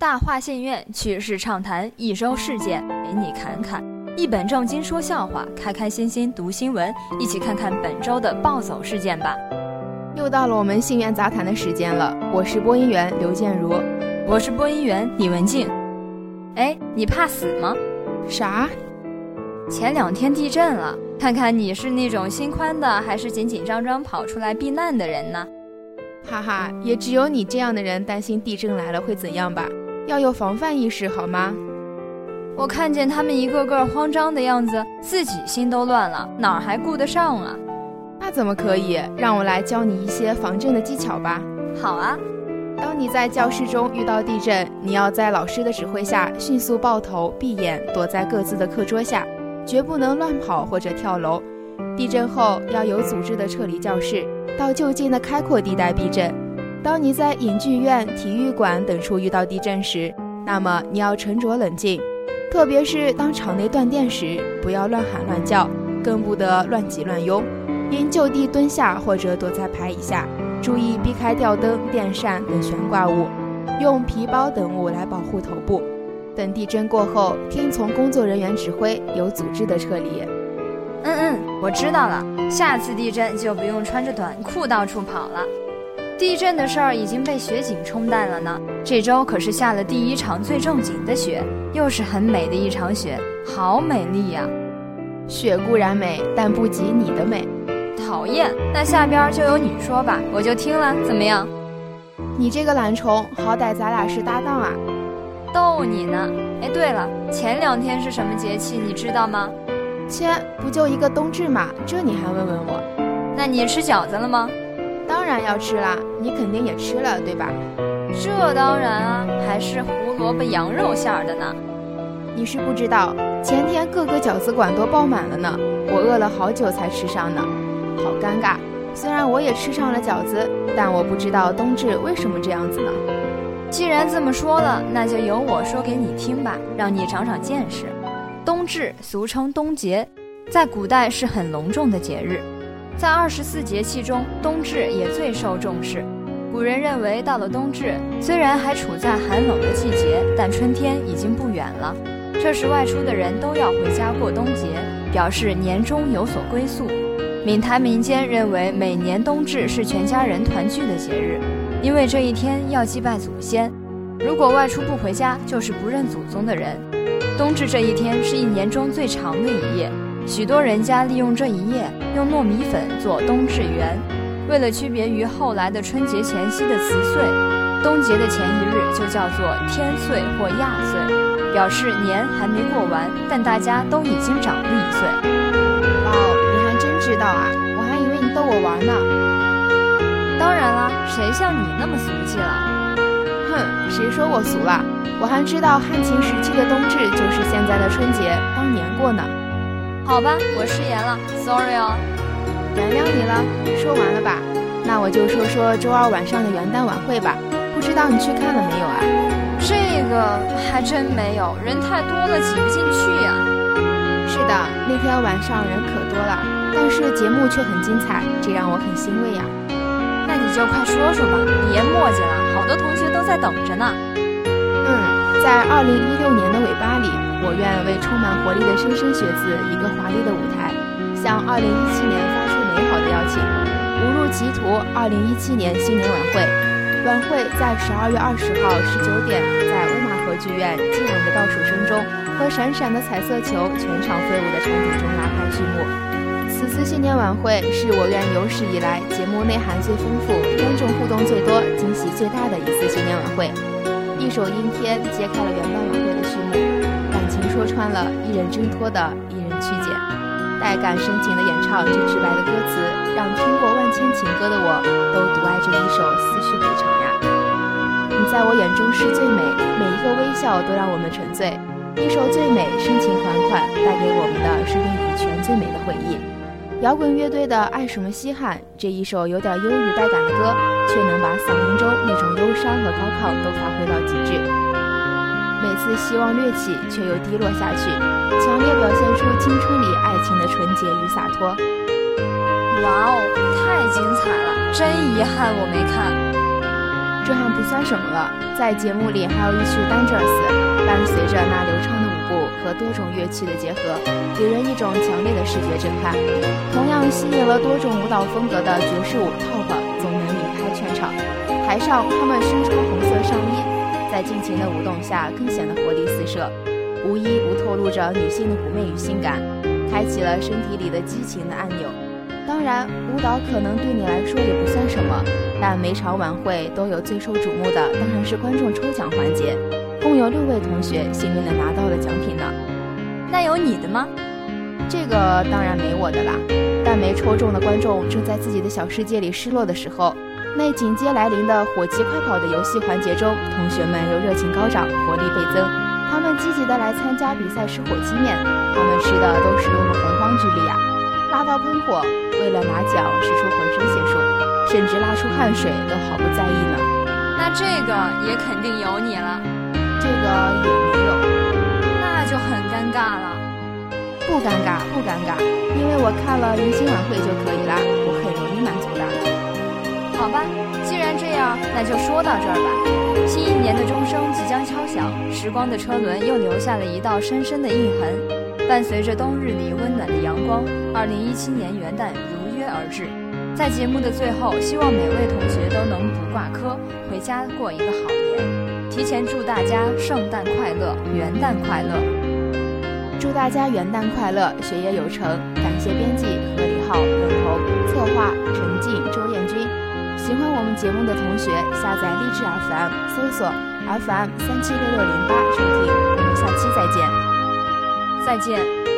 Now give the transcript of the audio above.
大话信院趣事畅谈，一周事件陪你侃侃，一本正经说笑话，开开心心读新闻，一起看看本周的暴走事件吧。又到了我们信源杂谈的时间了，我是播音员刘建如，我是播音员李文静。哎，你怕死吗？啥？前两天地震了，看看你是那种心宽的，还是紧紧张张跑出来避难的人呢？哈哈，也只有你这样的人担心地震来了会怎样吧？要有防范意识好吗？我看见他们一个个慌张的样子，自己心都乱了，哪儿还顾得上啊？那怎么可以？让我来教你一些防震的技巧吧。好啊。当你在教室中遇到地震，你要在老师的指挥下迅速抱头闭眼，躲在各自的课桌下，绝不能乱跑或者跳楼。地震后要有组织的撤离教室，到就近的开阔地带避震。当你在影剧院、体育馆等处遇到地震时，那么你要沉着冷静，特别是当场内断电时，不要乱喊乱叫，更不得乱挤乱拥，应就地蹲下或者躲在牌椅下，注意避开吊灯、电扇等悬挂物，用皮包等物来保护头部。等地震过后，听从工作人员指挥，有组织的撤离。嗯嗯，我知道了，下次地震就不用穿着短裤到处跑了。地震的事儿已经被雪景冲淡了呢。这周可是下了第一场最正经的雪，又是很美的一场雪，好美丽呀！雪固然美，但不及你的美。讨厌，那下边就由你说吧，我就听了，怎么样？你这个懒虫，好歹咱俩是搭档啊！逗你呢。哎，对了，前两天是什么节气，你知道吗？切，不就一个冬至嘛，这你还问问我？那你吃饺子了吗？当然要吃啦，你肯定也吃了，对吧？这当然啊，还是胡萝卜羊肉馅儿的呢。你是不知道，前天各个饺子馆都爆满了呢，我饿了好久才吃上呢，好尴尬。虽然我也吃上了饺子，但我不知道冬至为什么这样子呢。既然这么说了，那就由我说给你听吧，让你长长见识。冬至俗称冬节，在古代是很隆重的节日。在二十四节气中，冬至也最受重视。古人认为，到了冬至，虽然还处在寒冷的季节，但春天已经不远了。这时外出的人都要回家过冬节，表示年终有所归宿。闽台民间认为，每年冬至是全家人团聚的节日，因为这一天要祭拜祖先。如果外出不回家，就是不认祖宗的人。冬至这一天是一年中最长的一夜。许多人家利用这一夜，用糯米粉做冬至圆。为了区别于后来的春节前夕的辞岁，冬节的前一日就叫做天岁或亚岁，表示年还没过完，但大家都已经长了一岁。哇，你还真知道啊！我还以为你逗我玩呢。当然啦，谁像你那么俗气了？哼，谁说我俗了？我还知道汉秦时期的冬至就是现在的春节，当年过呢。好吧，我失言了，sorry 哦，原谅你了。说完了吧？那我就说说周二晚上的元旦晚会吧。不知道你去看了没有啊？这个还真没有，人太多了，挤不进去呀。是的，那天晚上人可多了，但是节目却很精彩，这让我很欣慰呀。那你就快说说吧，别墨迹了，好多同学都在等着呢。在二零一六年的尾巴里。我愿为充满活力的莘莘学子一个华丽的舞台，向2017年发出美好的邀请。误入歧途，2017年新年晚会，晚会在12月20号19点，在乌马河剧院激昂的倒数声中和闪闪的彩色球全场飞舞的场景中拉开序幕。此次新年晚会是我院有史以来节目内涵最丰富、观众互动最多、惊喜最大的一次新年晚会。一首《阴天》揭开了元旦晚会的序幕。感情说穿了，一人挣脱的，一人曲解，带感深情的演唱这直白的歌词，让听过万千情歌的我都独爱这一首思绪回肠呀。你在我眼中是最美，每一个微笑都让我们沉醉。一首最美，深情款款，带给我们的是叶以全最美的回忆。摇滚乐队的《爱什么稀罕》这一首有点忧郁带感的歌，却能把嗓音中那种忧伤和高亢都发挥到极致。每次希望掠起，却又低落下去，强烈表现出青春里爱情的纯洁与洒脱。哇哦，太精彩了！真遗憾我没看。这还不算什么了，在节目里还有一曲《Dangerous》，伴随着那流畅的舞步和多种乐器的结合，给人一种强烈的视觉震撼。同样吸引了多种舞蹈风格的爵士舞 Top 总能离开全场。台上他们身穿红色上衣，在尽情的舞动下更显得活力四射，无一不透露着女性的妩媚与性感，开启了身体里的激情的按钮。当然，舞蹈可能对你来说也不算什么，但每场晚会都有最受瞩目的，当然是观众抽奖环节。共有六位同学幸运的拿到了奖品呢。那有你的吗？这个当然没我的啦。但没抽中的观众正在自己的小世界里失落的时候，那紧接来临的火鸡快跑的游戏环节中，同学们又热情高涨，活力倍增。他们积极的来参加比赛吃火鸡面，他们吃的都是用了洪荒之力啊，辣到喷火。为了拿奖，使出浑身，甚至拉出汗水都毫不在意呢。那这个也肯定有你了，这个也没有，那就很尴尬了。不尴尬，不尴尬，因为我看了迎新晚会就可以啦，我很容易满足的。好吧，既然这样，那就说到这儿吧。新一年的钟声即将敲响，时光的车轮又留下了一道深深的印痕。伴随着冬日里温暖的阳光，二零一七年元旦如约而至。在节目的最后，希望每位同学都能不挂科，回家过一个好年。提前祝大家圣诞快乐，元旦快乐！祝大家元旦快乐，学业有成！感谢编辑何李浩、文彤，策划陈静、周艳君。喜欢我们节目的同学，下载励志 FM，搜索 FM 三七六六零八收听。我们下期再见。再见。